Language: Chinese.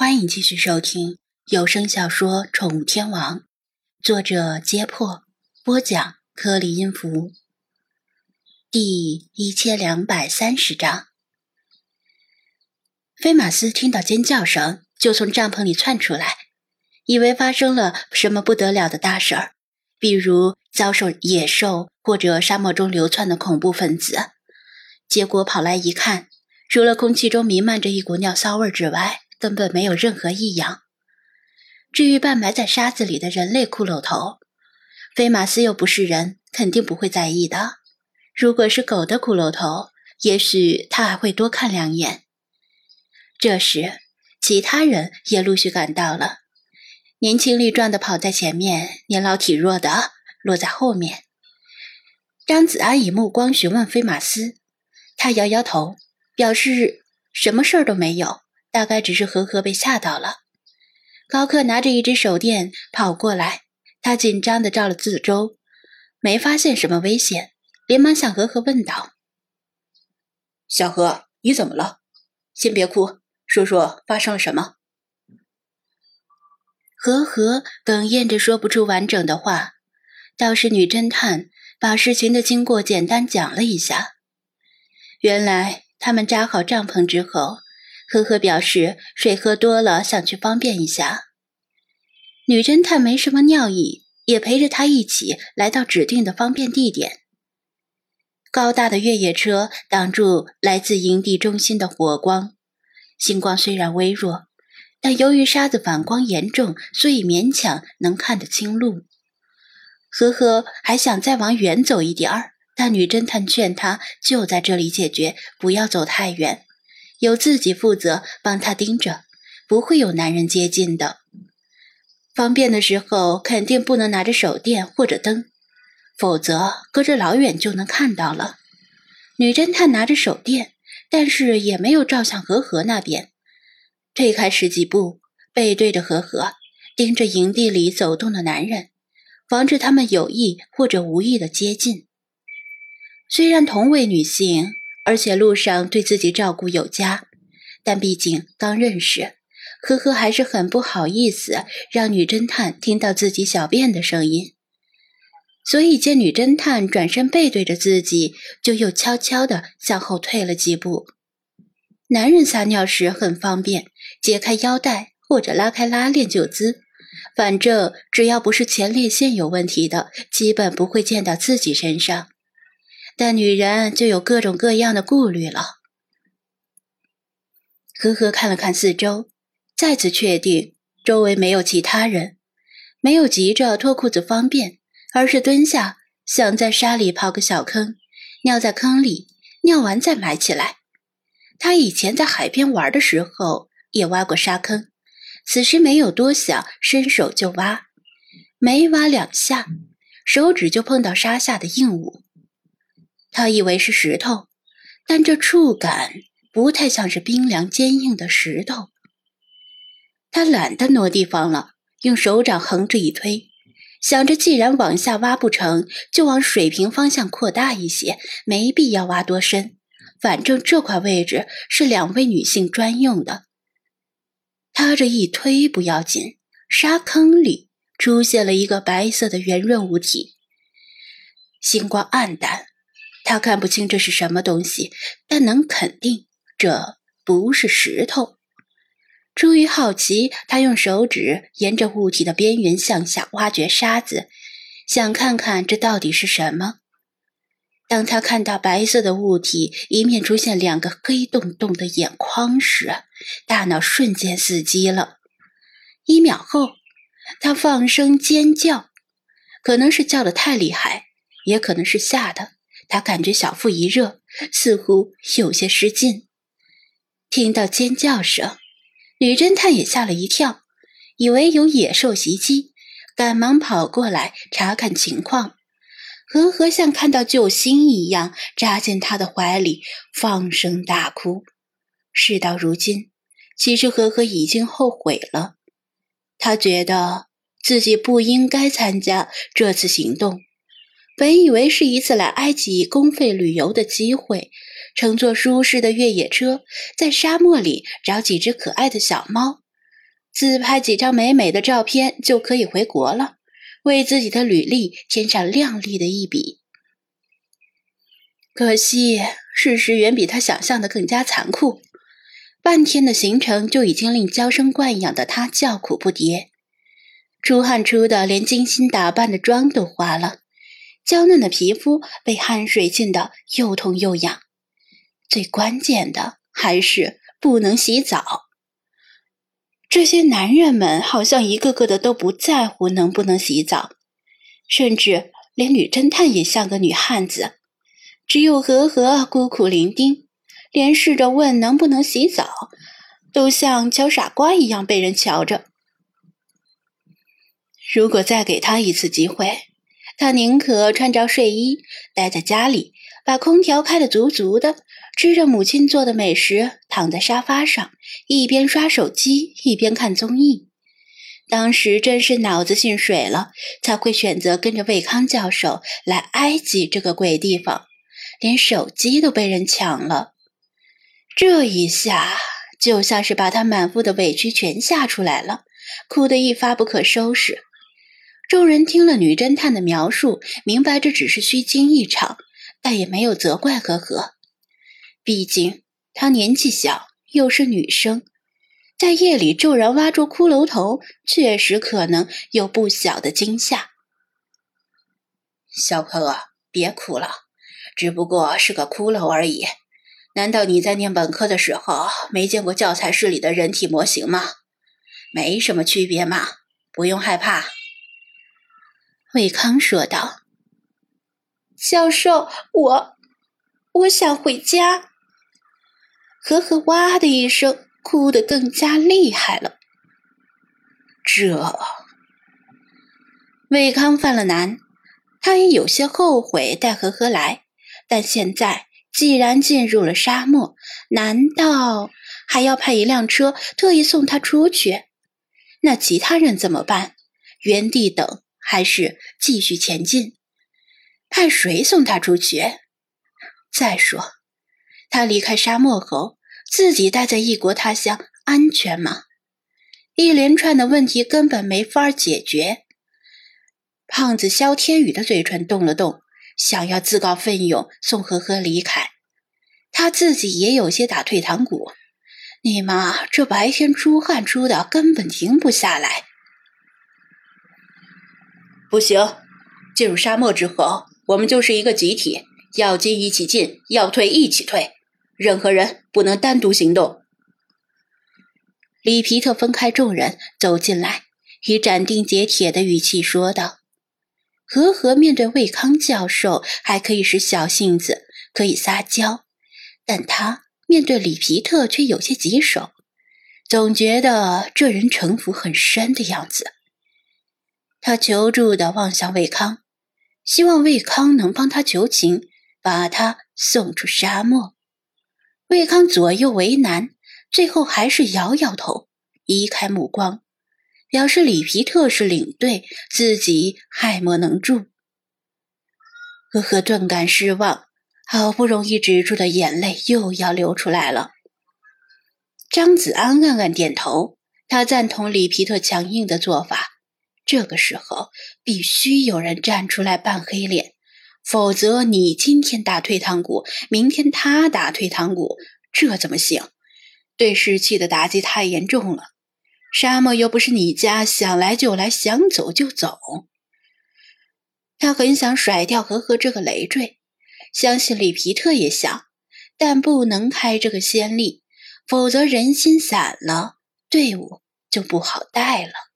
欢迎继续收听有声小说《宠物天王》，作者：揭破，播讲：颗粒音符，第一千两百三十章。菲马斯听到尖叫声，就从帐篷里窜出来，以为发生了什么不得了的大事儿，比如遭受野兽或者沙漠中流窜的恐怖分子。结果跑来一看，除了空气中弥漫着一股尿骚味之外，根本没有任何异样。至于半埋在沙子里的人类骷髅头，菲马斯又不是人，肯定不会在意的。如果是狗的骷髅头，也许他还会多看两眼。这时，其他人也陆续赶到了，年轻力壮的跑在前面，年老体弱的落在后面。张子安以目光询问菲马斯，他摇摇头，表示什么事儿都没有。大概只是和和被吓到了。高克拿着一只手电跑过来，他紧张地照了四周，没发现什么危险，连忙向和和问道：“小何，你怎么了？先别哭，说说发生了什么。”和和哽咽着说不出完整的话，倒是女侦探把事情的经过简单讲了一下。原来他们扎好帐篷之后。呵呵表示水喝多了，想去方便一下。女侦探没什么尿意，也陪着他一起来到指定的方便地点。高大的越野车挡住来自营地中心的火光，星光虽然微弱，但由于沙子反光严重，所以勉强能看得清路。呵呵还想再往远走一点儿，但女侦探劝他就在这里解决，不要走太远。由自己负责帮他盯着，不会有男人接近的。方便的时候肯定不能拿着手电或者灯，否则隔着老远就能看到了。女侦探拿着手电，但是也没有照向和和那边，退开十几步，背对着和和，盯着营地里走动的男人，防止他们有意或者无意的接近。虽然同为女性。而且路上对自己照顾有加，但毕竟刚认识，呵呵还是很不好意思让女侦探听到自己小便的声音。所以见女侦探转身背对着自己，就又悄悄地向后退了几步。男人撒尿时很方便，解开腰带或者拉开拉链就滋，反正只要不是前列腺有问题的，基本不会溅到自己身上。但女人就有各种各样的顾虑了。呵呵看了看四周，再次确定周围没有其他人，没有急着脱裤子方便，而是蹲下想在沙里刨个小坑，尿在坑里，尿完再埋起来。他以前在海边玩的时候也挖过沙坑，此时没有多想，伸手就挖，没挖两下，手指就碰到沙下的硬物。他以为是石头，但这触感不太像是冰凉坚硬的石头。他懒得挪地方了，用手掌横着一推，想着既然往下挖不成就往水平方向扩大一些，没必要挖多深，反正这块位置是两位女性专用的。他这一推不要紧，沙坑里出现了一个白色的圆润物体，星光暗淡。他看不清这是什么东西，但能肯定这不是石头。出于好奇，他用手指沿着物体的边缘向下挖掘沙子，想看看这到底是什么。当他看到白色的物体一面出现两个黑洞洞的眼眶时，大脑瞬间死机了。一秒后，他放声尖叫，可能是叫得太厉害，也可能是吓的。他感觉小腹一热，似乎有些失禁。听到尖叫声，女侦探也吓了一跳，以为有野兽袭击，赶忙跑过来查看情况。和和像看到救星一样，扎进他的怀里，放声大哭。事到如今，其实和和已经后悔了，他觉得自己不应该参加这次行动。本以为是一次来埃及公费旅游的机会，乘坐舒适的越野车，在沙漠里找几只可爱的小猫，自拍几张美美的照片就可以回国了，为自己的履历添上亮丽的一笔。可惜，事实远比他想象的更加残酷。半天的行程就已经令娇生惯养的他叫苦不迭，出汗出的连精心打扮的妆都花了，娇嫩的皮肤被汗水浸得又痛又痒。最关键的还是不能洗澡。这些男人们好像一个个的都不在乎能不能洗澡，甚至连女侦探也像个女汉子，只有和和孤苦伶仃，连试着问能不能洗澡，都像瞧傻瓜一样被人瞧着。如果再给他一次机会，他宁可穿着睡衣待在家里。把空调开得足足的，吃着母亲做的美食，躺在沙发上，一边刷手机一边看综艺。当时真是脑子进水了，才会选择跟着魏康教授来埃及这个鬼地方，连手机都被人抢了。这一下就像是把他满腹的委屈全吓出来了，哭得一发不可收拾。众人听了女侦探的描述，明白这只是虚惊一场。但也没有责怪何何，毕竟她年纪小，又是女生，在夜里骤然挖出骷髅头，确实可能有不小的惊吓。小柯，别哭了，只不过是个骷髅而已。难道你在念本科的时候没见过教材室里的人体模型吗？没什么区别嘛，不用害怕。”魏康说道。教授，我我想回家。呵呵，哇的一声，哭得更加厉害了。这，魏康犯了难，他也有些后悔带呵呵来。但现在既然进入了沙漠，难道还要派一辆车特意送他出去？那其他人怎么办？原地等，还是继续前进？派谁送他出去？再说，他离开沙漠后，自己待在异国他乡，安全吗？一连串的问题根本没法解决。胖子肖天宇的嘴唇动了动，想要自告奋勇送呵呵离开。他自己也有些打退堂鼓。你妈这白天出汗出的，根本停不下来。不行，进入沙漠之后。我们就是一个集体，要进一起进，要退一起退，任何人不能单独行动。里皮特分开众人走进来，以斩钉截铁的语气说道：“和和面对魏康教授还可以是小性子，可以撒娇，但他面对里皮特却有些棘手，总觉得这人城府很深的样子。他求助的望向魏康。”希望魏康能帮他求情，把他送出沙漠。魏康左右为难，最后还是摇摇头，移开目光，表示里皮特是领队，自己爱莫能助。呵呵，顿感失望，好不容易止住的眼泪又要流出来了。张子安暗暗点头，他赞同里皮特强硬的做法。这个时候必须有人站出来扮黑脸，否则你今天打退堂鼓，明天他打退堂鼓，这怎么行？对士气的打击太严重了。沙漠又不是你家，想来就来，想走就走。他很想甩掉和和这个累赘，相信里皮特也想，但不能开这个先例，否则人心散了，队伍就不好带了。